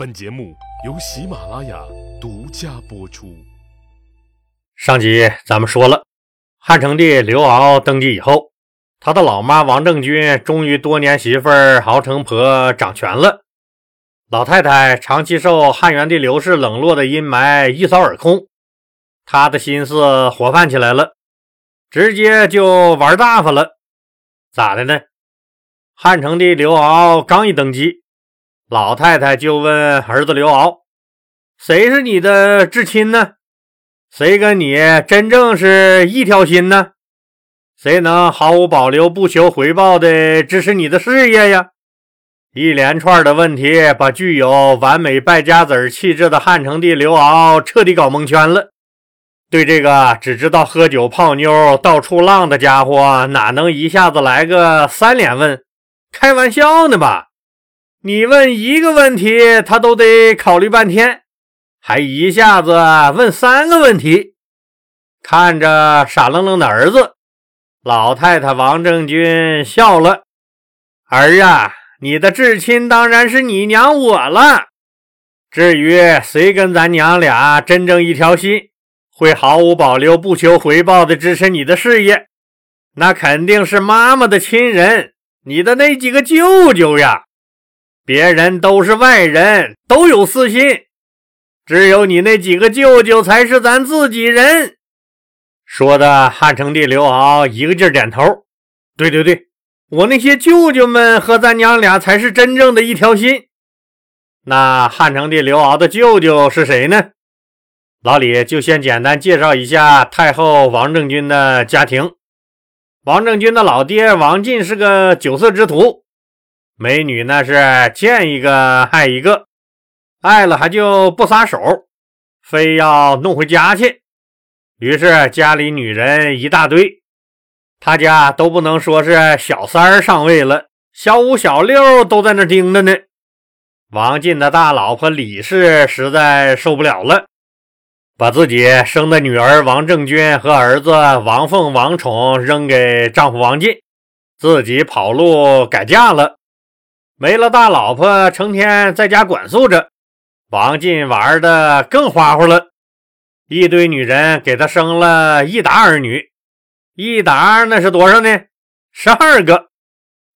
本节目由喜马拉雅独家播出。上集咱们说了，汉成帝刘骜登基以后，他的老妈王政君终于多年媳妇熬成婆掌权了。老太太长期受汉元帝刘氏冷落的阴霾一扫而空，她的心思活泛起来了，直接就玩大发了。咋的呢？汉成帝刘骜刚一登基。老太太就问儿子刘敖：“谁是你的至亲呢？谁跟你真正是一条心呢？谁能毫无保留、不求回报的支持你的事业呀？”一连串的问题把具有完美败家子气质的汉成帝刘敖彻底搞蒙圈了。对这个只知道喝酒泡妞、到处浪的家伙，哪能一下子来个三连问？开玩笑呢吧？你问一个问题，他都得考虑半天，还一下子问三个问题。看着傻愣愣的儿子，老太太王正军笑了：“儿啊，你的至亲当然是你娘我了。至于谁跟咱娘俩真正一条心，会毫无保留、不求回报的支持你的事业，那肯定是妈妈的亲人，你的那几个舅舅呀。”别人都是外人，都有私心，只有你那几个舅舅才是咱自己人。说的汉成帝刘骜一个劲儿点头。对对对，我那些舅舅们和咱娘俩才是真正的一条心。那汉成帝刘骜的舅舅是谁呢？老李就先简单介绍一下太后王政君的家庭。王政君的老爹王进是个酒色之徒。美女那是见一个爱一个，爱了还就不撒手，非要弄回家去。于是家里女人一大堆，他家都不能说是小三儿上位了，小五、小六都在那盯着呢。王进的大老婆李氏实在受不了了，把自己生的女儿王正君和儿子王凤、王宠扔给丈夫王进，自己跑路改嫁了。没了大老婆，成天在家管束着，王进玩的更花花了。一堆女人给他生了一打儿女，一打那是多少呢？十二个。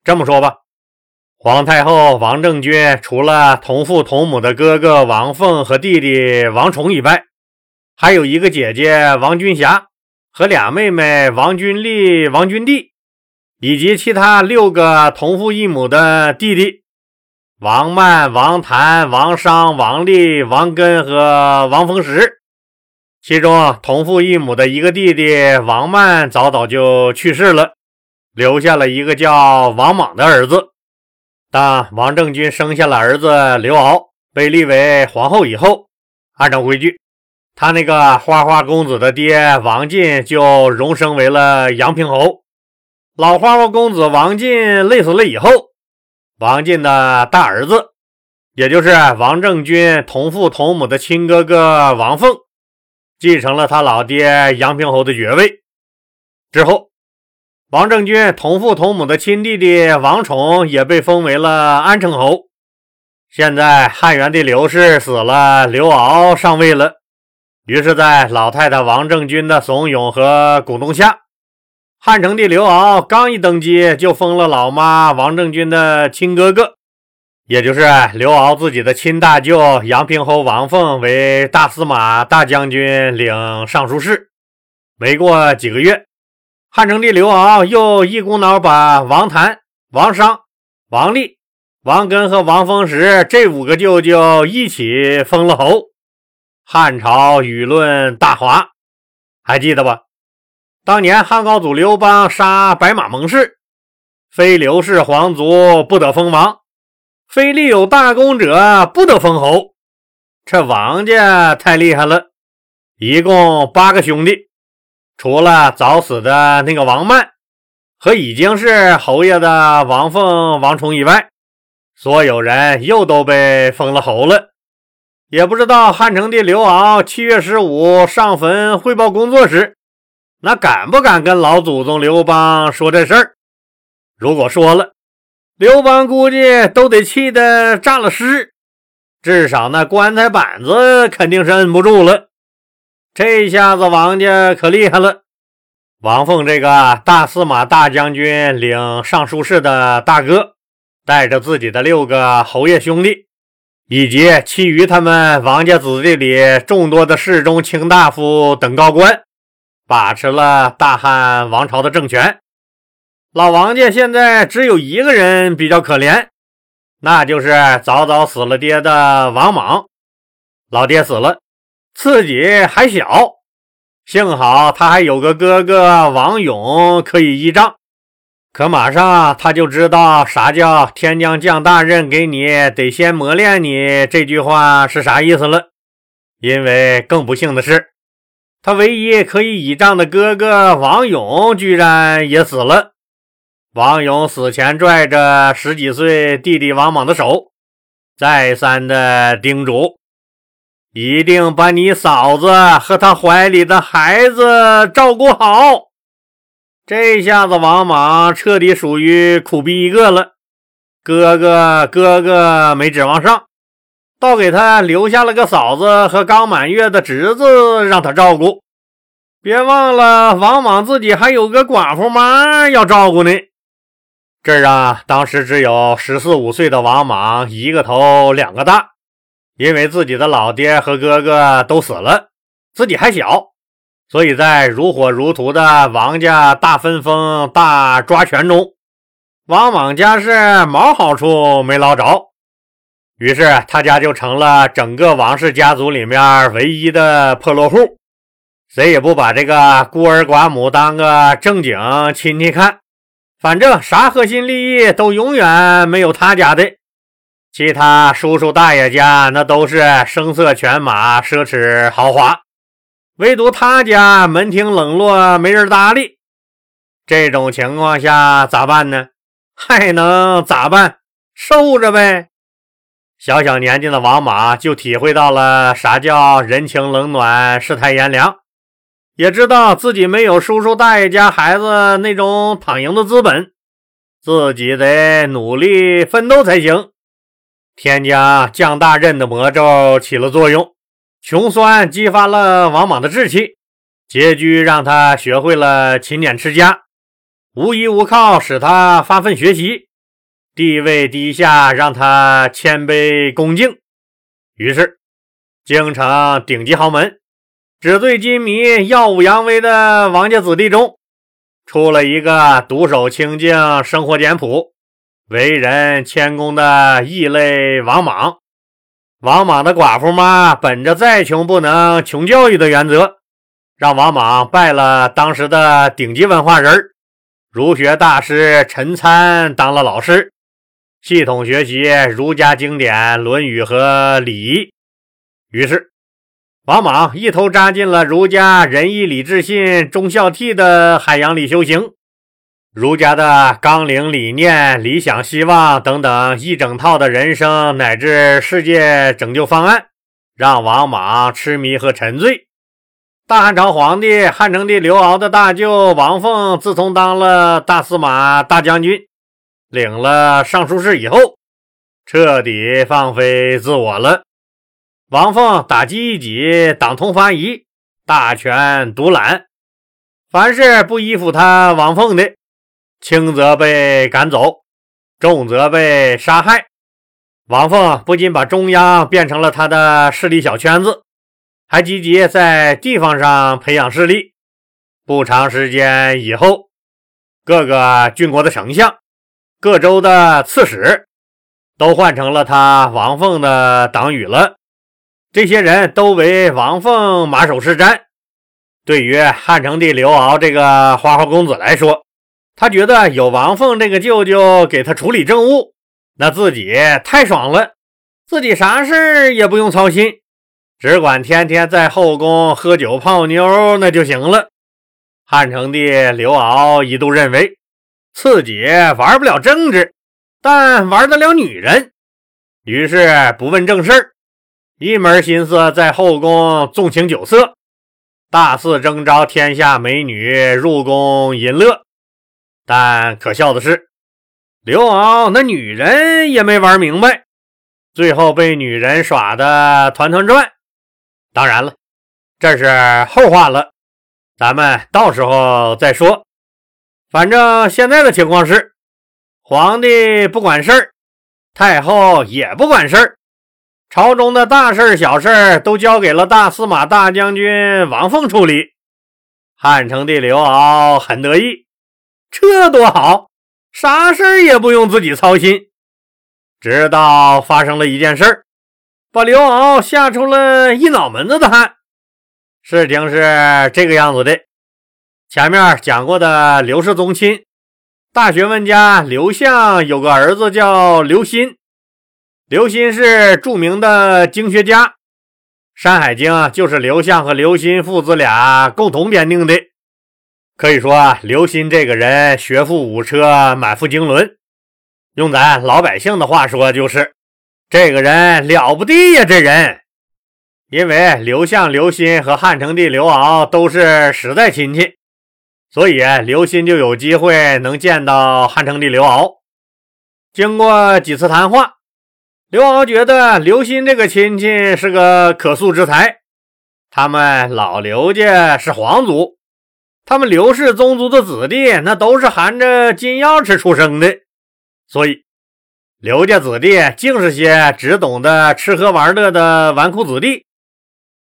这么说吧，皇太后王政君除了同父同母的哥哥王凤和弟弟王崇以外，还有一个姐姐王君霞和俩妹妹王君丽、王君娣。以及其他六个同父异母的弟弟王曼、王谭、王商、王立、王根和王逢时，其中同父异母的一个弟弟王曼早早就去世了，留下了一个叫王莽的儿子。当王政君生下了儿子刘骜，被立为皇后以后，按照规矩，他那个花花公子的爹王进就荣升为了阳平侯。老花花公子王进累死了以后，王进的大儿子，也就是王政君同父同母的亲哥哥王凤，继承了他老爹杨平侯的爵位。之后，王政君同父同母的亲弟弟王宠也被封为了安成侯。现在汉元帝刘氏死了，刘骜上位了。于是，在老太太王政君的怂恿和鼓动下，汉成帝刘骜刚一登基，就封了老妈王政君的亲哥哥，也就是刘骜自己的亲大舅杨平侯王凤为大司马、大将军、领尚书事。没过几个月，汉成帝刘骜又一股脑把王谭、王商、王立、王根和王逢时这五个舅舅一起封了侯。汉朝舆论大哗，还记得吧？当年汉高祖刘邦杀白马盟誓，非刘氏皇族不得封王，非立有大功者不得封侯。这王家太厉害了，一共八个兄弟，除了早死的那个王曼和已经是侯爷的王凤、王宠以外，所有人又都被封了侯了。也不知道汉成帝刘骜七月十五上坟汇报工作时。那敢不敢跟老祖宗刘邦说这事儿？如果说了，刘邦估计都得气得炸了尸。至少那棺材板子肯定是摁不住了。这下子王家可厉害了。王凤这个大司马大将军领尚书事的大哥，带着自己的六个侯爷兄弟，以及其余他们王家子弟里众多的侍中、卿大夫等高官，把持了大汉王朝的政权。老王家现在只有一个人比较可怜，那就是早早死了爹的王莽。老爹死了，自己还小。幸好他还有个哥哥王勇可以依仗，可马上他就知道啥叫“天将降大任给你，得先磨练你”这句话是啥意思了。因为更不幸的是，他唯一可以倚仗的哥哥王勇居然也死了。王勇死前拽着十几岁弟弟王莽的手，再三的叮嘱。一定把你嫂子和她怀里的孩子照顾好。这下子王莽彻底属于苦逼一个了。哥哥哥哥没指望上，倒给他留下了个嫂子和刚满月的侄子让他照顾。别忘了，王莽自己还有个寡妇妈要照顾呢。这让当时只有十四五岁的王莽一个头两个大。因为自己的老爹和哥哥都死了，自己还小，所以在如火如荼的王家大分封、大抓权中，王莽家是毛好处没捞着，于是他家就成了整个王氏家族里面唯一的破落户，谁也不把这个孤儿寡母当个正经亲戚看，反正啥核心利益都永远没有他家的。其他叔叔大爷家那都是声色犬马、奢侈豪华，唯独他家门庭冷落，没人搭理。这种情况下咋办呢？还能咋办？受着呗。小小年纪的王莽就体会到了啥叫人情冷暖、世态炎凉，也知道自己没有叔叔大爷家孩子那种躺赢的资本，自己得努力奋斗才行。天将降大任的魔咒起了作用，穷酸激发了王莽的志气，拮据让他学会了勤俭持家，无依无靠使他发奋学习，地位低下让他谦卑恭敬。于是，京城顶级豪门、纸醉金迷、耀武扬威的王家子弟中，出了一个独守清静、生活简朴。为人谦恭的异类王莽，王莽的寡妇妈本着再穷不能穷教育的原则，让王莽拜了当时的顶级文化人儒学大师陈参当了老师，系统学习儒家经典《论语》和礼仪。于是，王莽一头扎进了儒家仁义礼智信忠孝悌的海洋里修行。儒家的纲领、理念、理想、希望等等一整套的人生乃至世界拯救方案，让王莽痴迷和沉醉。大汉朝皇帝汉成帝刘骜的大舅王凤，自从当了大司马大将军，领了尚书事以后，彻底放飞自我了。王凤打击异己，党同伐异，大权独揽，凡是不依附他王凤的。轻则被赶走，重则被杀害。王凤不仅把中央变成了他的势力小圈子，还积极在地方上培养势力。不长时间以后，各个郡国的丞相、各州的刺史都换成了他王凤的党羽了。这些人都为王凤马首是瞻。对于汉成帝刘骜这个花花公子来说，他觉得有王凤这个舅舅给他处理政务，那自己太爽了，自己啥事儿也不用操心，只管天天在后宫喝酒泡妞那就行了。汉成帝刘骜一度认为自己玩不了政治，但玩得了女人，于是不问正事，一门心思在后宫纵情酒色，大肆征召天下美女入宫淫乐。但可笑的是，刘骜那女人也没玩明白，最后被女人耍的团团转。当然了，这是后话了，咱们到时候再说。反正现在的情况是，皇帝不管事儿，太后也不管事儿，朝中的大事小事都交给了大司马大将军王凤处理。汉成帝刘骜很得意，这多好，啥事儿也不用自己操心。直到发生了一件事儿，把刘骜吓出了一脑门子的汗。事情是这个样子的：前面讲过的刘氏宗亲，大学问家刘向有个儿子叫刘歆，刘歆是著名的经学家。《山海经》就是刘向和刘歆父子俩共同编定的。可以说，刘歆这个人学富五车，满腹经纶。用咱老百姓的话说，就是这个人了不得呀！这人，因为刘向、刘歆和汉成帝刘骜都是实在亲戚，所以刘歆就有机会能见到汉成帝刘骜。经过几次谈话。刘骜觉得刘歆这个亲戚是个可塑之才，他们老刘家是皇族，他们刘氏宗族的子弟那都是含着金钥匙出生的，所以刘家子弟竟是些只懂得吃喝玩乐的纨绔子弟，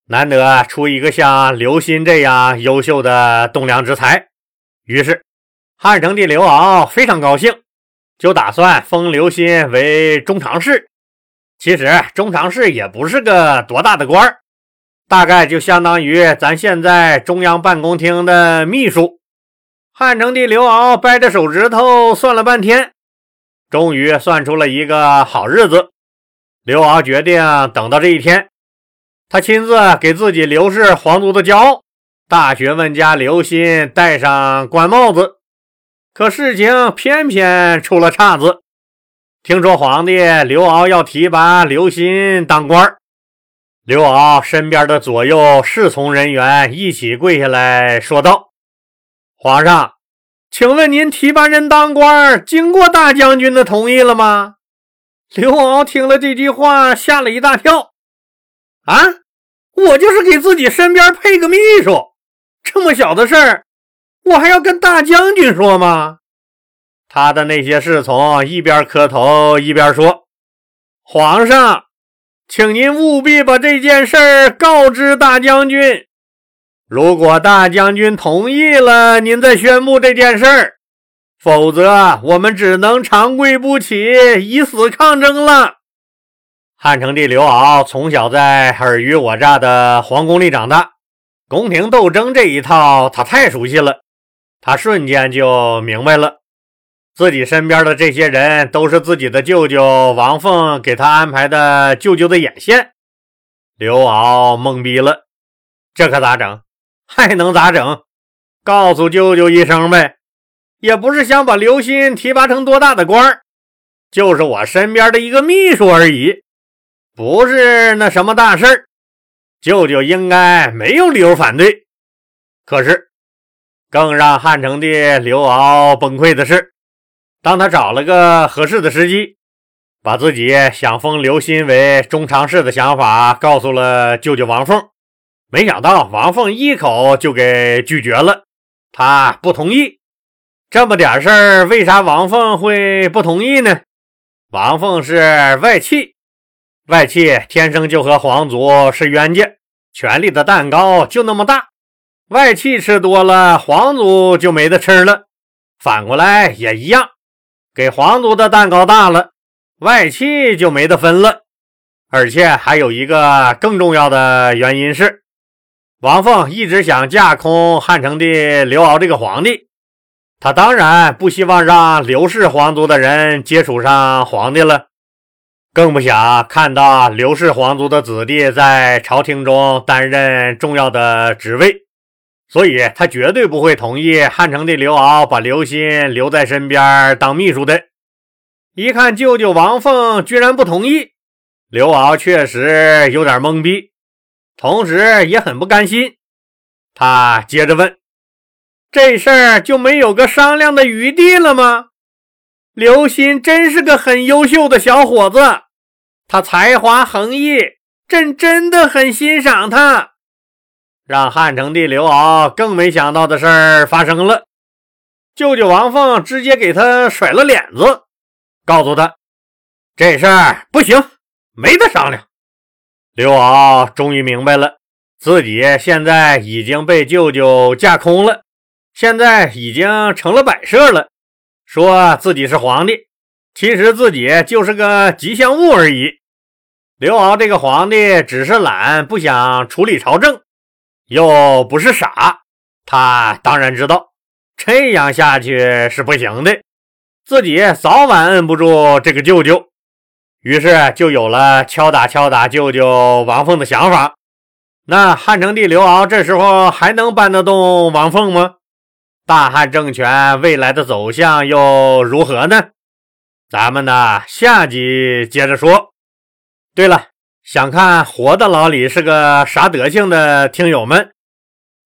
难得出一个像刘歆这样优秀的栋梁之才，于是汉成帝刘骜非常高兴，就打算封刘歆为中常侍。其实中常侍也不是个多大的官儿，大概就相当于咱现在中央办公厅的秘书。汉成帝刘骜掰着手指头算了半天，终于算出了一个好日子。刘骜决定等到这一天，他亲自给自己刘氏皇族的骄傲大学问家刘歆戴上官帽子。可事情偏偏出了岔子。听说皇帝刘骜要提拔刘歆当官刘骜身边的左右侍从人员一起跪下来说道：“皇上，请问您提拔人当官，经过大将军的同意了吗？”刘骜听了这句话，吓了一大跳。啊，我就是给自己身边配个秘书，这么小的事儿，我还要跟大将军说吗？他的那些侍从一边磕头一边说：“皇上，请您务必把这件事告知大将军。如果大将军同意了，您再宣布这件事儿；否则，我们只能长跪不起，以死抗争了。”汉成帝刘骜从小在尔虞我诈的皇宫里长大，宫廷斗争这一套他太熟悉了，他瞬间就明白了。自己身边的这些人都是自己的舅舅王凤给他安排的舅舅的眼线，刘敖懵逼了，这可咋整？还能咋整？告诉舅舅一声呗，也不是想把刘鑫提拔成多大的官儿，就是我身边的一个秘书而已，不是那什么大事儿，舅舅应该没有理由反对。可是，更让汉成帝刘骜崩溃的是。当他找了个合适的时机，把自己想封刘歆为中常侍的想法告诉了舅舅王凤，没想到王凤一口就给拒绝了。他不同意这么点事儿，为啥王凤会不同意呢？王凤是外戚，外戚天生就和皇族是冤家，权力的蛋糕就那么大，外戚吃多了，皇族就没得吃了。反过来也一样。给皇族的蛋糕大了，外戚就没得分了。而且还有一个更重要的原因是，王凤一直想架空汉成帝刘骜这个皇帝，他当然不希望让刘氏皇族的人接触上皇帝了，更不想看到刘氏皇族的子弟在朝廷中担任重要的职位。所以他绝对不会同意汉成帝刘骜把刘歆留在身边当秘书的。一看舅舅王凤居然不同意，刘骜确实有点懵逼，同时也很不甘心。他接着问：“这事儿就没有个商量的余地了吗？刘歆真是个很优秀的小伙子，他才华横溢，朕真的很欣赏他。让汉成帝刘骜更没想到的事儿发生了，舅舅王凤直接给他甩了脸子，告诉他这事儿不行，没得商量。刘骜终于明白了，自己现在已经被舅舅架空了，现在已经成了摆设了，说自己是皇帝，其实自己就是个吉祥物而已。刘骜这个皇帝只是懒，不想处理朝政。又不是傻，他当然知道这样下去是不行的，自己早晚摁不住这个舅舅，于是就有了敲打敲打舅舅王凤的想法。那汉成帝刘骜这时候还能搬得动王凤吗？大汉政权未来的走向又如何呢？咱们呢下集接着说。对了。想看活的老李是个啥德行的听友们，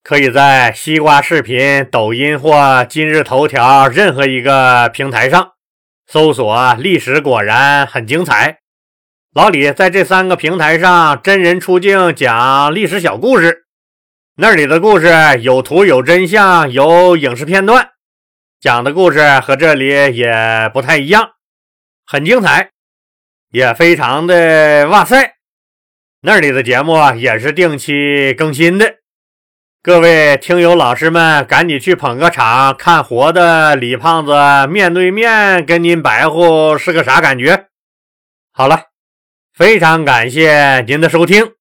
可以在西瓜视频、抖音或今日头条任何一个平台上搜索“历史果然很精彩”。老李在这三个平台上真人出镜讲历史小故事，那里的故事有图有真相有影视片段，讲的故事和这里也不太一样，很精彩，也非常的哇塞。那里的节目也是定期更新的，各位听友老师们，赶紧去捧个场，看活的李胖子面对面跟您白活是个啥感觉？好了，非常感谢您的收听。